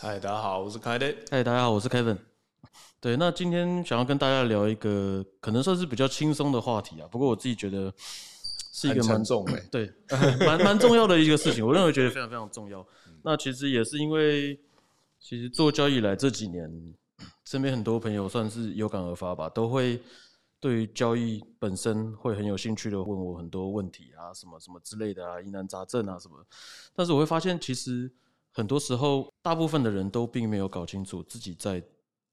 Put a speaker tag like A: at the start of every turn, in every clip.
A: 嗨，大家好，我是凯德。
B: 嗨，大家好，我是 Kevin。对，那今天想要跟大家聊一个可能算是比较轻松的话题啊，不过我自己觉得是一个
A: 很
B: 蛮
A: 沉重哎、
B: 对，蛮蛮重要的一个事情，我认为觉得非常非常重要。那其实也是因为，其实做交易以来这几年，身边很多朋友算是有感而发吧，都会对于交易本身会很有兴趣的问我很多问题啊，什么什么之类的啊，疑难杂症啊什么。但是我会发现，其实很多时候，大部分的人都并没有搞清楚自己在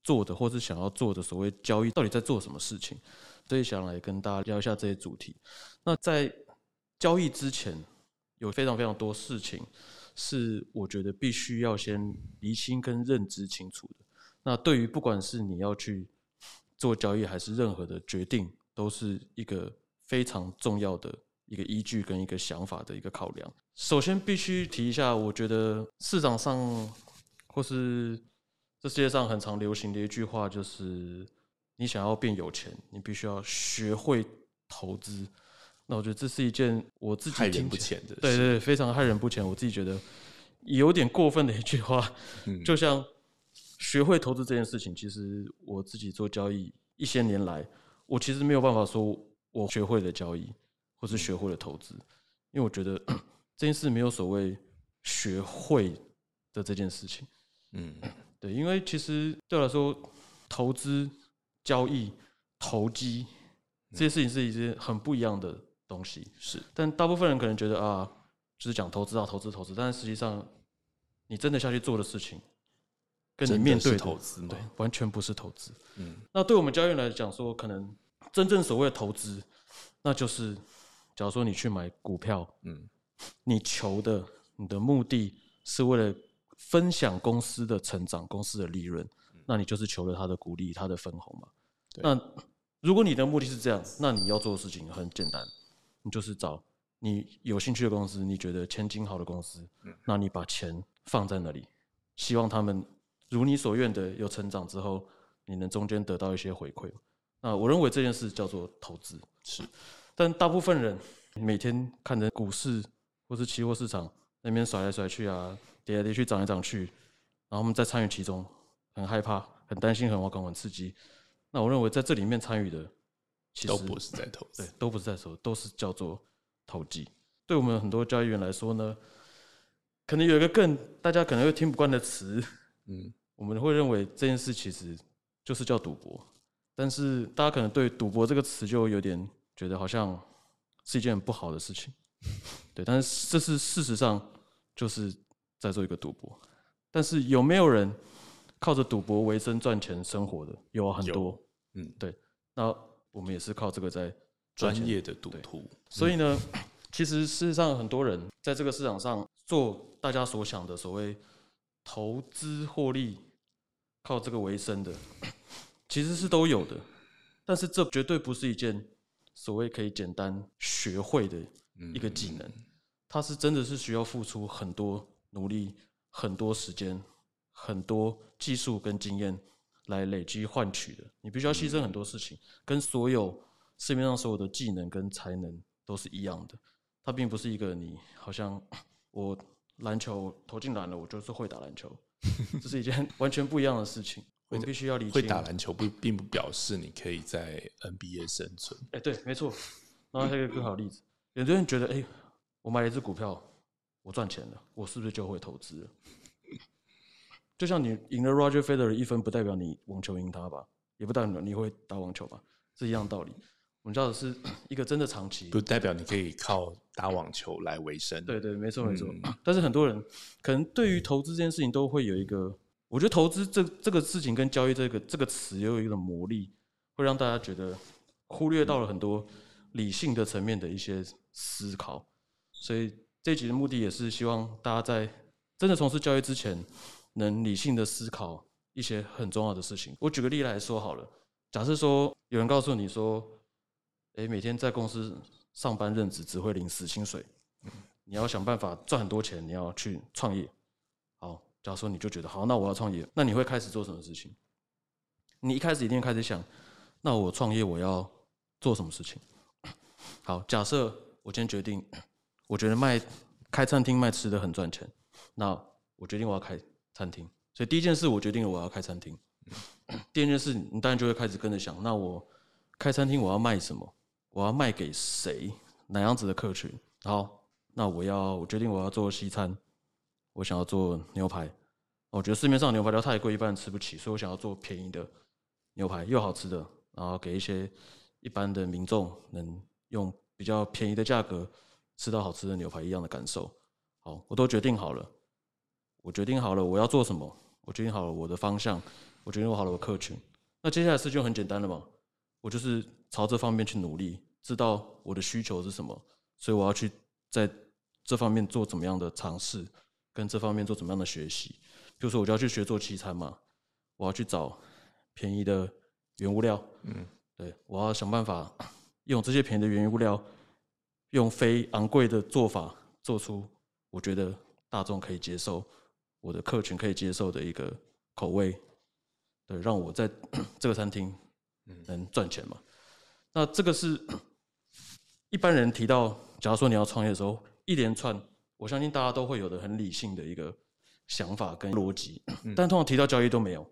B: 做的或是想要做的所谓交易到底在做什么事情，所以想来跟大家聊一下这些主题。那在交易之前，有非常非常多事情是我觉得必须要先厘清跟认知清楚的。那对于不管是你要去做交易，还是任何的决定，都是一个非常重要的一个依据跟一个想法的一个考量。首先必须提一下，我觉得市场上或是这世界上很常流行的一句话，就是你想要变有钱，你必须要学会投资。那我觉得这是一件我自己
A: 害人
B: 听
A: 不浅的。
B: 对对对，非常害人不浅。我自己觉得有点过分的一句话，
A: 嗯
B: 就像学会投资这件事情，其实我自己做交易一些年来，我其实没有办法说我学会了交易，或是学会了投资，因为我觉得 这件事没有所谓学会的这件事情。
A: 嗯，
B: 对，因为其实对我来说，投资、交易、投机这些事情是一件很不一样的东西。
A: 是
B: 但大部分人可能觉得啊，就是讲投资啊，投资投资，但是实际上你真的下去做的事情，跟你面对的
A: 投资吗
B: 对，完全不是投资。
A: 嗯，
B: 那对我们交易员来讲说，可能真正所谓的投资，那就是假如说你去买股票，
A: 嗯，
B: 你求的你的目的是为了分享公司的成长、公司的利润，那你就是求了他的股利、他的分红嘛。
A: 对。
B: 那如果你的目的是这样，那你要做的事情很简单，你就是找你有兴趣的公司，你觉得前景好的公司，那你把钱放在那里，希望他们如你所愿的有成长之后，你能中间得到一些回馈。那我认为这件事叫做投资，
A: 是，
B: 但大部分人每天看着股市或是期货市场那边甩来甩去啊，跌来跌去，涨来涨去，然后我们在参与其中，很害怕、很担心、很惶恐、很刺激。那我认为在这里面参与的，其实
A: 都不是在投资。，
B: 对都不是在投，都是叫做投机。对我们很多交易员来说呢，可能有一个更大家可能会听不惯的词，
A: 嗯，
B: 我们会认为这件事其实就是叫赌博，但是大家可能对赌博这个词就有点觉得好像是一件很不好的事情，对，但是这是事实上就是在做一个赌博，但是有没有人靠着赌博为生赚钱生活的？有啊，很多，
A: 嗯，
B: 对，那我们也是靠这个在
A: 专业的赌徒，
B: 所以呢，其实事实上很多人在这个市场上做大家所想的所谓投资获利，靠这个为生的，其实是都有的。但是这绝对不是一件所谓可以简单学会的一个技能，它是真的是需要付出很多努力、很多时间、很多技术跟经验来累积换取的。你必须要牺牲很多事情，跟所有市面上所有的技能跟才能都是一样的。它并不是一个你好像 我篮球投进篮了，我就是会打篮球，这是一件完全不一样的事情。我必须要理清
A: 会打篮球不并不表示你可以在 NBA 生存。
B: 哎、对，没错。然后还有一个更好的例子，有的人觉得，哎、我买了一只股票，我赚钱了，我是不是就会投资了？就像你赢了 Roger Federer 一分，不代表你网球赢他吧，也不代表你会打网球吧，是一样道理。我们要的是一个真的长期
A: 不代表你可以靠打网球来维生。
B: 对对，没错没错。
A: 嗯
B: 但是很多人可能对于投资这件事情都会有一个，我觉得投资这这个事情跟交易这个这个词也有一个魔力，会让大家觉得忽略到了很多理性的层面的一些思考。所以这集的目的也是希望大家在真的从事交易之前，能理性的思考一些很重要的事情。我举个例来说好了，假设说有人告诉你说，诶，每天在公司上班任职只会领死薪水，你要想办法赚很多钱，你要去创业。假如说你就觉得好，那我要创业，那你会开始做什么事情？你一开始一定开始想，那我创业我要做什么事情？好，假设我今天决定，我觉得卖开餐厅卖吃的很赚钱，那我决定我要开餐厅。所以第一件事我决定了我要开餐厅。第二件事，你当然就会开始跟着想，那我开餐厅我要卖什么？我要卖给谁？哪样子的客群？好，那我要我决定我要做西餐，我想要做牛排。我觉得市面上牛排料太贵，一般人吃不起，所以我想要做便宜的牛排，又好吃的，然后给一些一般的民众能用比较便宜的价格吃到好吃的牛排一样的感受。好，我都决定好了，我决定好了我要做什么，我决定好了我的方向，我决定好了我客群。那接下来事就很简单了嘛，我就是朝这方面去努力，知道我的需求是什么，所以我要去在这方面做怎么样的尝试，跟这方面做怎么样的学习。比如说，我就要去学做西餐嘛，我要去找便宜的原物料，嗯，对我要想办法用这些便宜的原物料，用非昂贵的做法做出我觉得大众可以接受、我的客群可以接受的一个口味，对，让我在 这个餐厅能赚钱嘛。那这个是 一般人提到，假如说你要创业的时候，一连串，我相信大家都会有的很理性的一个。想法跟逻辑，但通常提到交易都没有。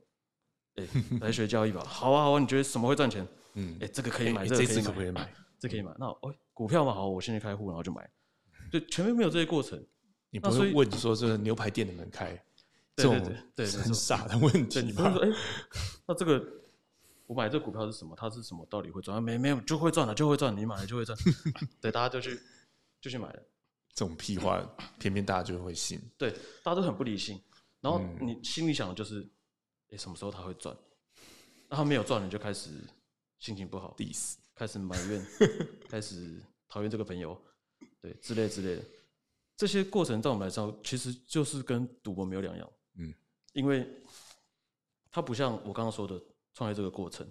B: 哎，来学交易吧，好啊好啊，你觉得什么会赚钱？嗯，哎，这个可以买，这个
A: 可以买，
B: 这可以买。那哦，股票嘛，好，我先去开户，然后就买。就全面没有这些过程，
A: 你不会问说这个牛排店能不能开？这种
B: 对
A: 很傻的问题。
B: 你不会说哎，那这个我买这股票是什么？它是什么道理会赚？没没有就会赚了，就会赚，你买了就会赚。对，大家就去就去买了。
A: 这种屁话，偏偏大家就会信。
B: 对，大家都很不理性。然后你心里想的就是，哎，什么时候他会赚？那他没有赚，你就开始心情不好，dis，，开始埋怨，开始讨厌这个朋友，对，之类之类的。这些过程在我们来说，其实就是跟赌博没有两样。嗯，因为它不像我刚刚说的创业这个过程，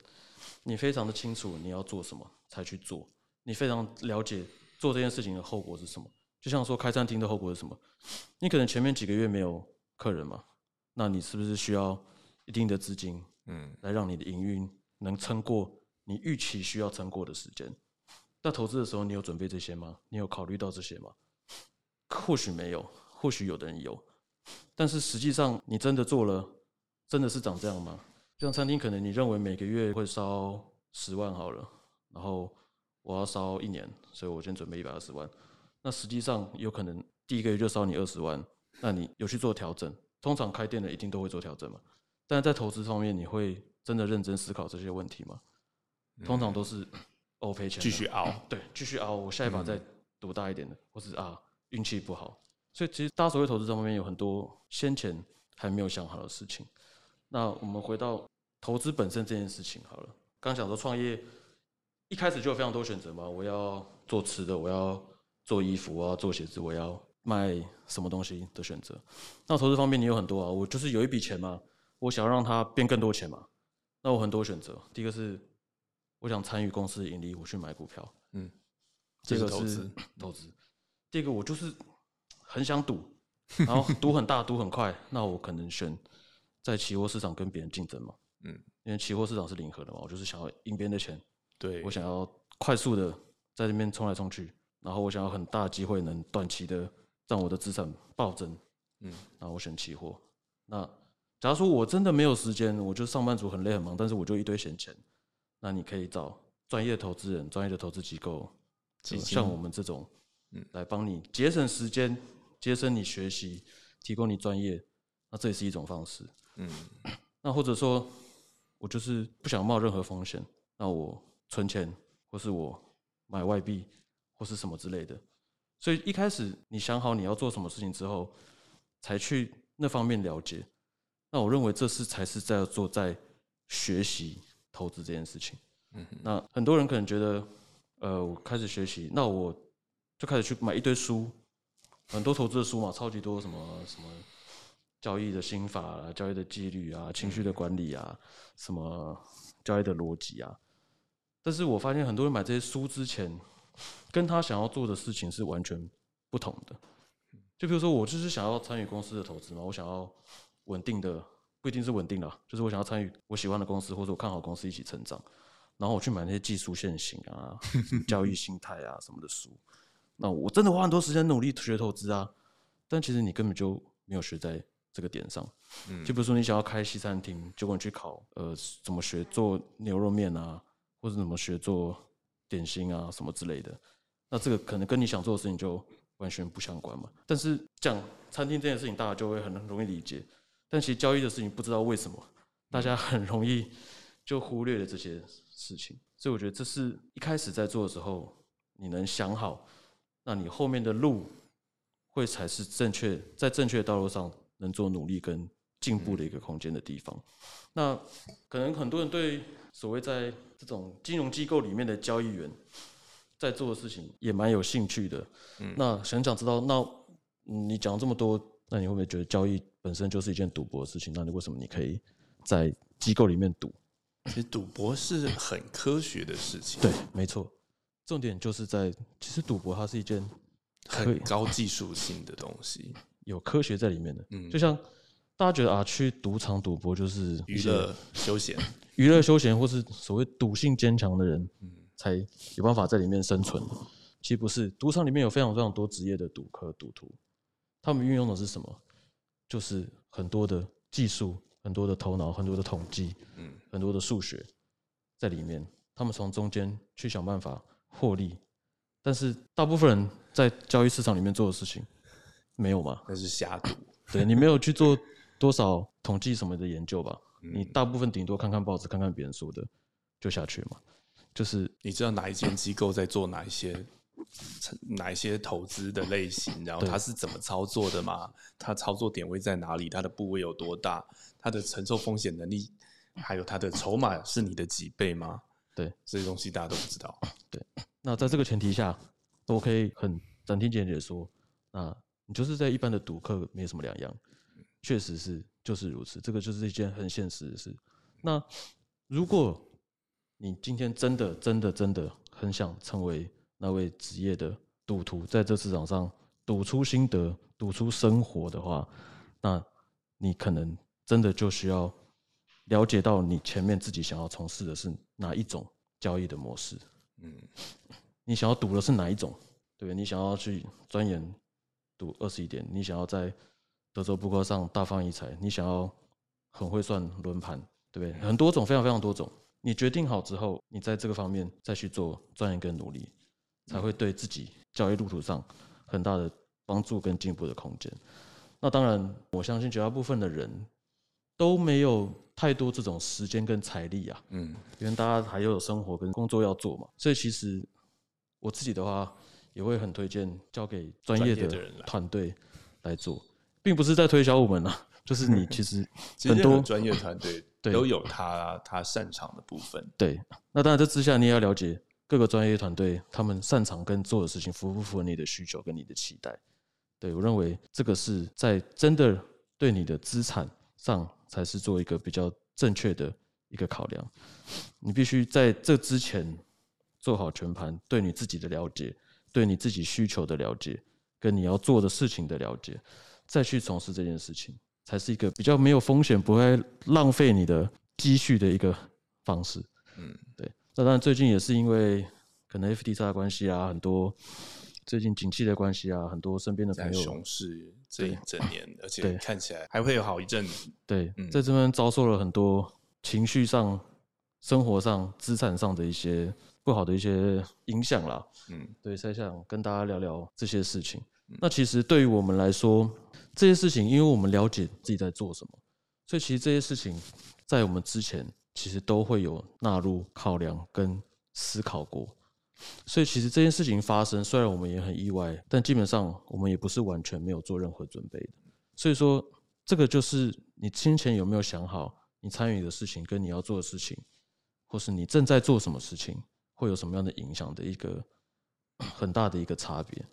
B: 你非常的清楚你要做什么才去做，你非常了解做这件事情的后果是什么。就像说开餐厅的后果是什么？你可能前面几个月没有客人嘛，那你是不是需要一定的资金，嗯，来让你的营运能撑过你预期需要撑过的时间？那投资的时候，你有准备这些吗？你有考虑到这些吗？或许没有，或许有的人有，但是实际上你真的做了，真的是长这样吗？像餐厅，可能你认为每个月会烧十万好了，然后我要烧一年，所以我先准备一百二十万。那实际上有可能第一个月就烧你二十万，那你有去做调整？通常开店的一定都会做调整嘛。但是在投资方面，你会真的认真思考这些问题吗？通常都是哦赔钱，
A: 继续熬，
B: 对，继续熬。我下一把再赌大一点的，或是啊运气不好。所以其实大家所谓投资这方面有很多先前还没有想好的事情。那我们回到投资本身这件事情好了。刚想说创业一开始就有非常多选择嘛，我要做吃的，我要。做衣服啊，做鞋子，我要卖什么东西的选择？那投资方面你有很多啊，我就是有一笔钱嘛，我想要让它变更多钱嘛，那我很多选择。第一个是我想参与公司的盈利，我去买股票，嗯，
A: 这个是
B: 投资。第二个我就是很想赌，然后赌很大，赌很快，那我可能选在期货市场跟别人竞争嘛，嗯，因为期货市场是零和的嘛，我就是想要赢别人的钱，
A: 对
B: 我想要快速的在这边冲来冲去。然后我想要很大机会能短期的让我的资产暴增，嗯，那我选期货。那假如说我真的没有时间，我就上班族很累很忙，但是我就一堆闲钱，那你可以找专业投资人、专业的投资机构，像我们这种，嗯，来帮你节省时间、节省你学习、提供你专业，那这也是一种方式，嗯。那或者说，我就是不想冒任何风险，那我存钱，或是我买外币。或是什么之类的，所以一开始你想好你要做什么事情之后，才去那方面了解。那我认为这是才是在做在学习投资这件事情。嗯，那很多人可能觉得，呃，我开始学习，那我就开始去买一堆书，很多投资的书嘛，超级多，什么什么交易的心法啊，交易的纪律啊，情绪的管理啊，什么交易的逻辑啊。但是我发现很多人买这些书之前，跟他想要做的事情是完全不同的。就比如说，我就是想要参与公司的投资嘛，我想要稳定的，不一定是稳定的，就是我想要参与我喜欢的公司或者我看好公司一起成长。然后我去买那些技术线型啊、交易心态啊什么的书。那我真的花很多时间努力学投资啊，但其实你根本就没有学在这个点上。嗯，就比如说你想要开西餐厅，结果你去考呃怎么学做牛肉面啊，或者怎么学做点心啊什么之类的，那这个可能跟你想做的事情就完全不相关嘛。但是讲餐厅这件事情，大家就会很容易理解。但其实交易的事情，不知道为什么大家很容易就忽略了这些事情。所以我觉得这是一开始在做的时候，你能想好，那你后面的路会才是正确，在正确的道路上能做努力跟。进步的一个空间的地方，那可能很多人对所谓在这种金融机构里面的交易员在做的事情也蛮有兴趣的。嗯，那想想知道，那你讲这么多，那你会不会觉得交易本身就是一件赌博的事情？那你为什么你可以在机构里面赌？
A: 其实赌博是很科学的事情。
B: 对，没错。重点就是在，其实赌博它是一件
A: 很高技术性的东西，
B: 有科学在里面的。嗯，就像。大家觉得啊，去赌场赌博就是
A: 娱乐休闲，
B: 娱乐休闲，或是所谓赌性坚强的人，才有办法在里面生存。其实不是，赌场里面有非常非常多职业的赌客、赌徒，他们运用的是什么？就是很多的技术、很多的头脑、很多的统计、嗯，很多的数学在里面。他们从中间去想办法获利，但是大部分人在交易市场里面做的事情没有吗？
A: 那是瞎赌。
B: 对你没有去做。多少统计什么的研究吧，你大部分顶多看看报纸，看看别人说的，就下去嘛。就是
A: 你知道哪一间机构在做哪一些哪一些投资的类型，然后它是怎么操作的嘛？它操作点位在哪里？它的部位有多大？它的承受风险能力，还有它的筹码是你的几倍吗？
B: 对，
A: 这些东西大家都不知道。
B: 对，那在这个前提下，我可以很斩钉截铁说，那你就是在一般的赌客没什么两样。确实是，就是如此。这个就是一件很现实的事。那如果你今天真的、真的、真的很想成为那位职业的赌徒，在这市场上赌出心得、赌出生活的话，那你可能真的就需要了解到你前面自己想要从事的是哪一种交易的模式。嗯，你想要赌的是哪一种？对你想要去钻研赌二十一点，你想要在德州扑克上大放异彩，你想要很会算轮盘，对不对？很多种，非常非常多种。你决定好之后，你在这个方面再去做钻研跟努力，才会对自己交易路途上很大的帮助跟进步的空间。那当然，我相信绝大部分的人都没有太多这种时间跟财力啊，嗯，因为大家还有生活跟工作要做嘛。所以其实我自己的话，也会很推荐交给专业的团队来做。并不是在推销我们啊，就是你其实 很多
A: 专业团队都有他他擅长的部分。
B: 对，那当然这之下你也要了解各个专业团队他们擅长跟做的事情符不符合你的需求跟你的期待。对我认为这个是在真的对你的资产上才是做一个比较正确的一个考量。你必须在这之前做好全盘对你自己的了解，对你自己需求的了解，跟你要做的事情的了解。再去从事这件事情，才是一个比较没有风险、不会浪费你的积蓄的一个方式。嗯，对。那当然，最近也是因为可能 F D 差的关系啊，很多最近景气的关系啊，很多身边的朋友
A: 熊市这一整年，而且看起来还会有好一阵子。
B: 对，在这边遭受了很多情绪上、生活上、资产上的一些不好的一些影响啦。嗯，对，才想跟大家聊聊这些事情。那其实对于我们来说，这些事情，因为我们了解自己在做什么，所以其实这些事情在我们之前其实都会有纳入考量跟思考过。所以其实这件事情发生，虽然我们也很意外，但基本上我们也不是完全没有做任何准备的。所以说，这个就是你先前有没有想好你参与的事情跟你要做的事情，或是你正在做什么事情，会有什么样的影响的一个 很大的一个差别。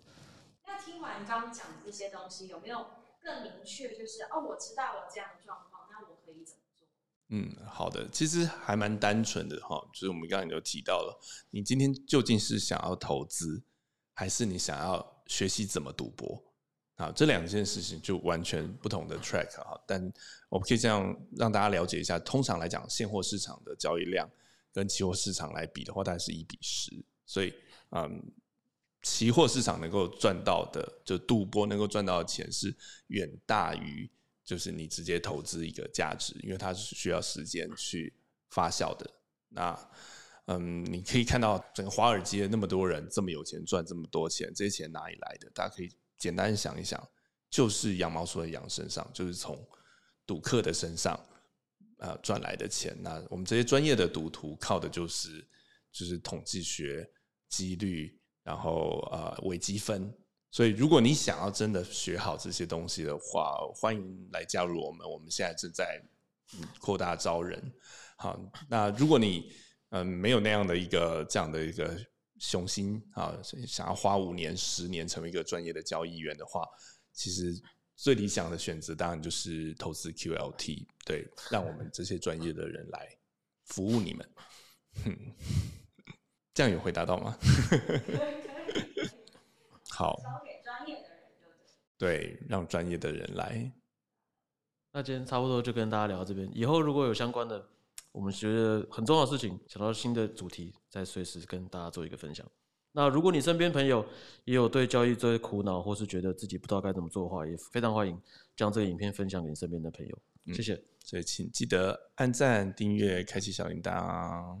C: 刚刚讲的这些东西，有没有？更明确就是哦，我知道了这样的状况，那我可以怎么做？
A: 嗯，好的，其实还蛮单纯的哈，就是我们刚刚有提到了，你今天究竟是想要投资，还是你想要学习怎么赌博？啊，这两件事情就完全不同的 track 哈。但我们可以这样让大家了解一下，通常来讲，现货市场的交易量跟期货市场来比的话，大概是一比十，所以嗯。期货市场能够赚到的，就赌博能够赚到的钱是远大于，就是你直接投资一个价值，因为它是需要时间去发酵的。那嗯，你可以看到整个华尔街那么多人这么有钱赚这么多钱，这些钱哪里来的？大家可以简单想一想，就是羊毛出在羊身上，就是从赌客的身上啊赚来的钱。那我们这些专业的赌徒靠的就是就是统计学、几率，然后呃微积分。所以，如果你想要真的学好这些东西的话，欢迎来加入我们。我们现在正在扩大招人。好，那如果你嗯没有那样的一个这样的一个雄心啊，想要花五年、十年成为一个专业的交易员的话，其实最理想的选择当然就是投资 QLT，对，让我们这些专业的人来服务你们。这样有回答到吗？好，
C: 交给专业的人就
A: 对，让专业的人来。
B: 那今天差不多就跟大家聊到这边，以后如果有相关的，我们觉得很重要的事情，想到新的主题，再随时跟大家做一个分享。那如果你身边朋友也有对交易这些苦恼，或是觉得自己不知道该怎么做的话，也非常欢迎将这个影片分享给你身边的朋友。谢谢，
A: 所以请记得按赞、订阅、开启小铃铛。